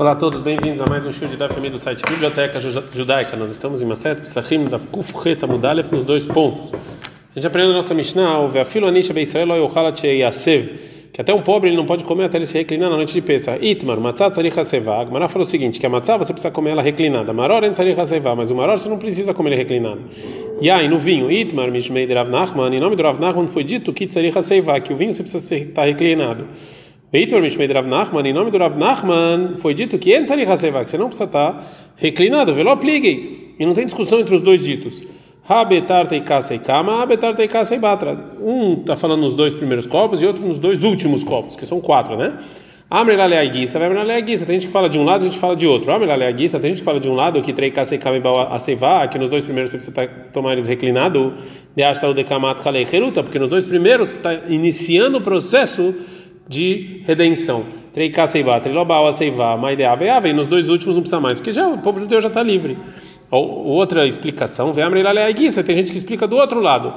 Olá a todos, bem-vindos a mais um show de Daf do site Biblioteca Judaica. Nós estamos em Maset Psachim da Kufreta Mudalef nos dois pontos. A gente aprendeu na nossa Mishnah, que até um pobre ele não pode comer até ele se reclinar na noite de Pesach. Itmar, matzah tzarich haseva. Agmará falou o seguinte, que a matzah você precisa comer ela reclinada. Maror en tzarich haseva, mas o maror você não precisa comer ele reclinado. Yai, no vinho, Itmar, mishmei de Rav Nachman, em nome do Rav Nachman foi dito que tzarich haseva, que o vinho você precisa estar reclinado. Veitor Mishmei Rav Nachman, em nome do Rav Nachman, foi dito que que você não precisa estar reclinado, velo apliquem. E não tem discussão entre os dois ditos. Habetartei kasei kama, habetartei kasei batra. Um está falando nos dois primeiros copos e outro nos dois últimos copos, que são quatro, né? Amrelale aguissa, Amrelale aguissa. Tem gente que fala de um lado, a gente fala de outro. Amrelale aguissa, tem gente que fala de um lado, que trei kasei kama e aceiva, que nos dois primeiros você precisa tomar eles reclinado, de hasta o dekamat halei heruta, porque nos dois primeiros está iniciando o processo de redenção. Treika Seiva, Trilobal Seiva, Maideava e nos dois últimos não precisa mais, porque já o povo judeu já está livre. Outra explicação, vem a tem gente que explica do outro lado.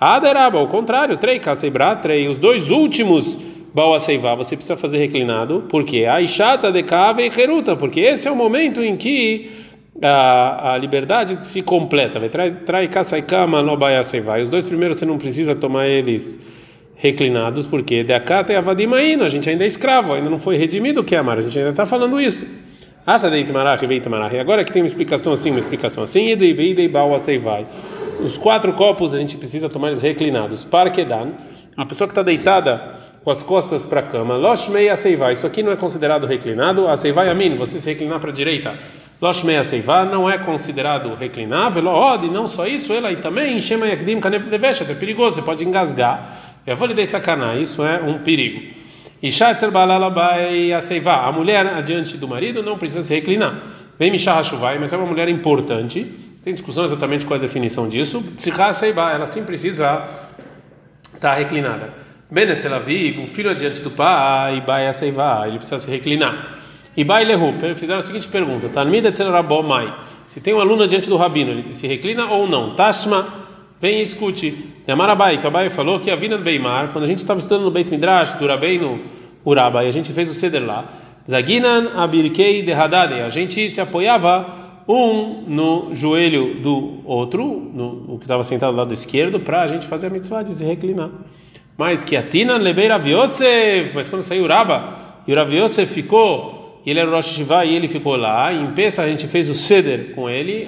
Aderaba, ao contrário, Treika Seibra, Trei, os dois últimos Baal Seiva, você precisa fazer reclinado, porque a Ishata de Kave e Heruta, porque esse é o momento em que a, a liberdade se completa. Trai Kasaikama no Baia Seiva. Os dois primeiros você não precisa tomar eles reclinados, porque de acá tem a gente ainda é escravo, ainda não foi redimido o que é amar, a gente ainda está falando isso. E agora que tem uma explicação assim, uma explicação assim, os quatro copos a gente precisa tomar eles reclinados. Parkedan, a pessoa que está deitada com as costas para a cama, Loshmei Aseivá, isso aqui não é considerado reclinado, Aseivá Yamin, você se reclinar para a direita. Loshmei Aseivá não é considerado reclinável, Ode, não só isso, ela e também, Shema Yakdim Kanef Devesha, é perigoso, você pode engasgar eu vou lhe dar sacanar, isso é um perigo. E a mulher adiante do marido não precisa se reclinar. Vem Mishah Shuvai, mas é uma mulher importante. Tem discussão exatamente qual é a definição disso. Ela sim precisa estar reclinada. Benet ela vive, o filho adiante do pai, Ibai Aseiva, ele precisa se reclinar. Ibai Lehu, fizeram a seguinte pergunta: Talmida Mai. Se tem um aluno diante do rabino, ele se reclina ou não? Tashma Vem e escute. Yamarabai, que Abai falou que a vinda do Beimar, quando a gente estava estudando no Beit Midrash, do Rabbeinu Urabai, a gente fez o ceder lá. Zaginan abirkei de Hadade. A gente se apoiava um no joelho do outro, no, que estava sentado do lado esquerdo, para a gente fazer a mitzvah de se reclinar. Mas que a Tina lebeira Yosef, mas quando saiu Uraba, e o Yosef ficou e ele era o Rosh Shiva e ele ficou lá. Em Pesa a gente fez o Seder com ele.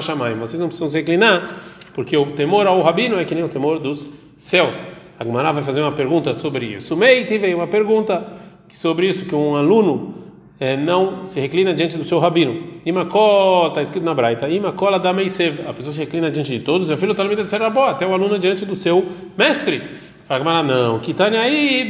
Shamayim. Vocês não precisam se reclinar, porque o temor ao rabino é que nem o temor dos céus. A Gemara vai fazer uma pergunta sobre isso. Meite veio uma pergunta sobre isso, que um aluno é, não se reclina diante do seu rabino. Imakol, está escrito na Braita, Imakola da Meisev. A pessoa se reclina diante de todos, e o filho está de ser até o aluno diante do seu mestre. Fala não, Kitania aí,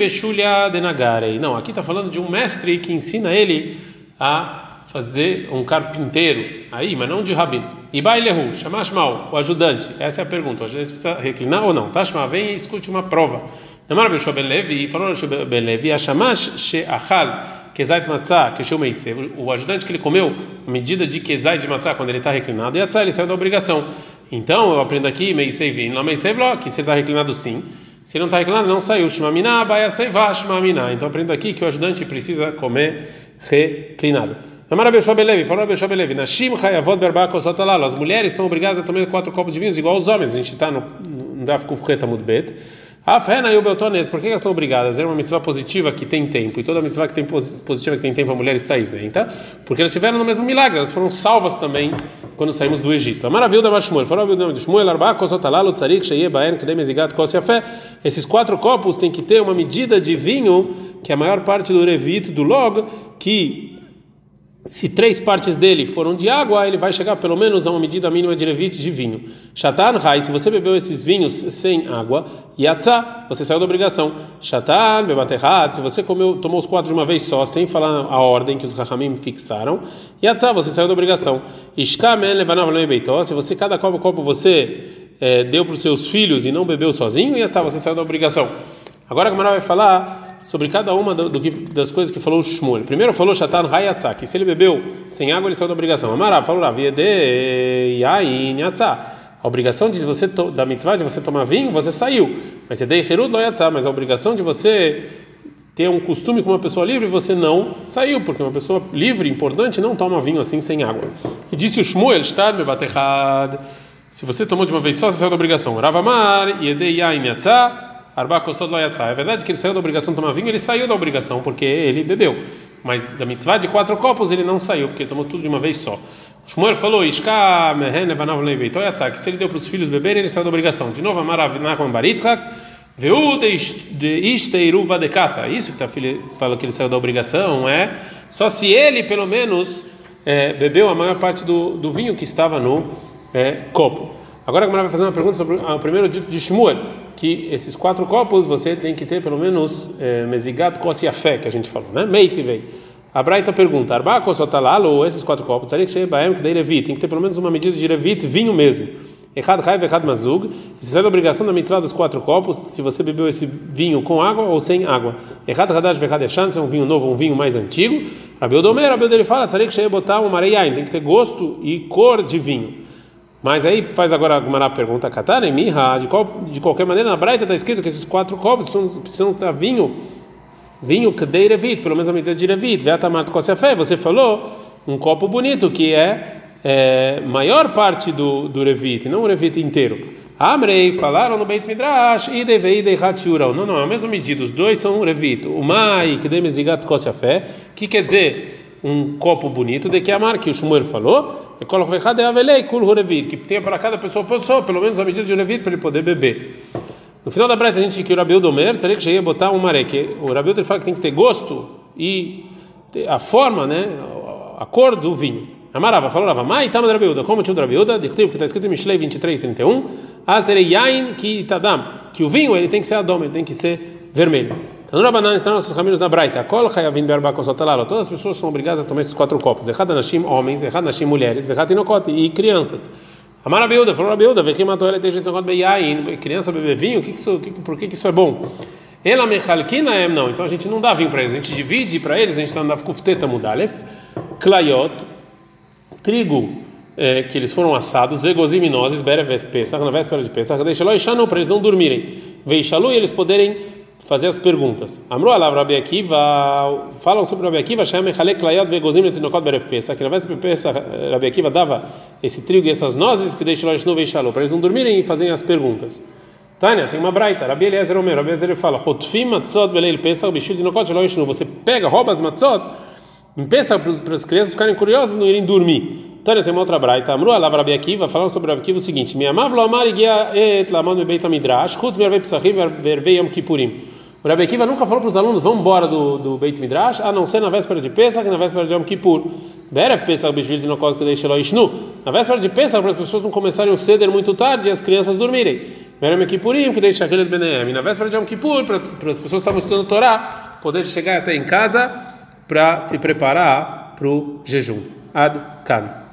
Denagarei. Não, aqui está falando de um mestre que ensina ele a fazer um carpinteiro, aí, mas não de rabino. E Bailehu, Shamash Mal, o ajudante. Essa é a pergunta. O ajudante precisa reclinar ou não? Tashma, vem e escute uma prova. Namar Bechua Ben Levi, falou Ben Levi, Ashamash Sheachal, Kezait Matzah, Kesheu Meisev. O ajudante que ele comeu, a medida de Kezait de Matzah, quando ele está reclinado, e Atzah, ele saiu da obrigação. Então, eu aprendo aqui, Meisev, não Meisev, que se ele está reclinado sim. Se não está reclamando, não saiu. Shmamina, baia seiva, shmamina. Então aprenda aqui que o ajudante precisa comer reclinado. Amara Belevi, falou Belevi, Nashim Hayavot Berbako Sotalalo. As mulheres são obrigadas a tomar quatro copos de vinho igual os homens. A gente está no, no Daf Kufreta Mudbet. A Fena e o Beltones, por que elas são obrigadas? É uma mitzvah positiva que tem tempo, e toda mitzvah que tem positiva que tem tempo, a mulher está isenta, porque elas estiveram no mesmo milagre, elas foram salvas também quando saímos do Egito. A maravilha da Shmuel. Esses quatro copos têm que ter uma medida de vinho, que é a maior parte do revito, do log, que se três partes dele foram de água, ele vai chegar pelo menos a uma medida mínima de levite de vinho. Shatan Rai, se você bebeu esses vinhos sem água, Yatza, você saiu da obrigação. Shatan Bebaterhat, se você comeu, tomou os quatro de uma vez só, sem falar a ordem que os Rahamim fixaram, Yatza, você saiu da obrigação. Ishkamen Levanav Beitó, se você, cada copo, copo você é, deu para os seus filhos e não bebeu sozinho, Yatza, você saiu da obrigação. Agora a Gamara vai falar sobre cada uma do, do, das coisas que falou o Shmuel. Primeiro falou Shatan Hayatzak, se ele bebeu sem água, ele saiu da obrigação. Amará falou Raviede Yain Yatzah. A obrigação de você da mitzvah de você tomar vinho, você saiu. Mas você dei Herud Lo Yatzah, mas a obrigação de você ter um costume com uma pessoa livre você não saiu, porque uma pessoa livre, importante, não toma vinho assim sem água. E disse o Shmuel, está me baterrad. Se você tomou de uma vez só, você saiu da obrigação. Ravamar, Yedei Yain Yatzah, Arba Kostod Lo Yatzah. É verdade que ele saiu da obrigação de tomar vinho, ele saiu da obrigação porque ele bebeu. Mas da mitzvah de quatro copos ele não saiu, porque ele tomou tudo de uma vez só. Shmuel falou, Ishka mehen evanav leibeitou yatzah, que se ele deu para os filhos beberem, ele saiu da obrigação. De novo, Amar Nachman Baritzhak, Veu de isteiruva de caça. Isso que tá fala que ele saiu da obrigação é só se ele pelo menos é, bebeu a maior parte do, do vinho que estava no é, copo. Agora a vai fazer uma pergunta sobre o primeiro dito de Shmuel, que esses quatro copos você tem que ter pelo menos é, mezigat fé que a gente falou, né? Meite vem. A Braita pergunta: Arba kosotalalo, esses quatro copos, que que tem que ter pelo menos uma medida de levit, vinho mesmo. Echad Raiv, Echad Mazug. Isso é a obrigação da mitzvah dos quatro copos, se você bebeu esse vinho com água ou sem água. Echad Hadash, Echad Eshan, se é um vinho novo ou um vinho mais antigo. Rabiel Domer, Rabiel dele fala, Tzarik Shei botar um mareiain, tem que ter gosto e cor de vinho. Mas aí faz agora a pergunta, Katane, Miha, de, qual, de qualquer maneira, na Braita está escrito que esses quatro copos precisam, precisam estar vinho, vinho Kdei Revit, pelo menos a medida de Revit, Veatamat Kosefé, você falou um copo bonito que é é, maior parte do, do Revit, não o Revit inteiro. Amrei, falaram no Beit Midrash, e devei de Não, não, é a mesma medida, os dois são Revit. O Mai, que demezigat a fé, que quer dizer um copo bonito, de que amar, que o Shmuel falou, que tenha para cada pessoa, pessoa, pelo menos a medida de Revit para ele poder beber. No final da breta a gente que o Rabiu Domer, teria que chegar a botar um maré, que o Rabiu ele fala que tem que ter gosto e a forma, né, a cor do vinho. Amarava, falou Rava, Mai Tama Drabiuda, como tinha o Drabiuda, que está escrito em Mishlei 23, 31, Alterei Yain Ki Tadam, que o vinho ele tem que ser adom, ele tem que ser vermelho. Tanura Banan está nos nossos caminhos na Braita, Kol Hayavin Berba Kosotalalo, todas as pessoas são obrigadas a tomar esses quatro copos, Echad Nashim, homens, Echad Nashim, mulheres, Echad Inokot, e crianças. Amar Rabiuda, falou Rabiuda, Vekhi matou ele, tem jeito de Yain, criança beber vinho, que que isso, que, por que, que isso é bom? Ela Mechalkina é não, então a gente não dá vinho para eles, a gente divide para eles, a gente está na Kufteta Mudalef, Klayot, trigo é, que eles foram assados, vegosiminoses, bereves pesach, na véspera de pesach, deixa e xanu, para eles não dormirem, veixalu e eles poderem fazer as perguntas. Amru alav Rabi Akiva, falam sobre Rabi Akiva, Shem Echalek Layad Vegozim Letinokot Berev Pesach, que na véspera de Pesach, Rabi Akiva dava esse trigo e essas nozes que deixa e xanu veixalu, para eles não dormirem e fazerem as perguntas. Tânia, tem uma braita, Rabi Eliezer Omer, Rabi Eliezer fala, Hotfim matzot beleil Pesach, bishul tinokot shelo yishnu, você pega, rouba as matzot, Pensa para as crianças ficarem curiosas e não irem dormir. Tânia, tem uma outra braita. Amru alav Rabi Akiva, falando sobre Rabi Akiva o seguinte: amav lo amar igia et lamon me beit midrash, chutz me arvei psachim vervei yom kippurim. O Rabi Akiva nunca falou para os alunos, vão embora do, do Beit Midrash, a não ser na véspera de Pesach e na véspera de Yom Kippur. Berev Pesach bishvil tinokot kedei shelo ishnu. Na véspera de Pesach, para as pessoas não começarem o ceder muito tarde e as crianças dormirem. Berev Kippurim, que deixa aquele beneem. Na véspera de Yom Kippur, para, para as pessoas que estavam estudando Torá, poder chegar até em casa para se preparar para o jejum. Ad Kan.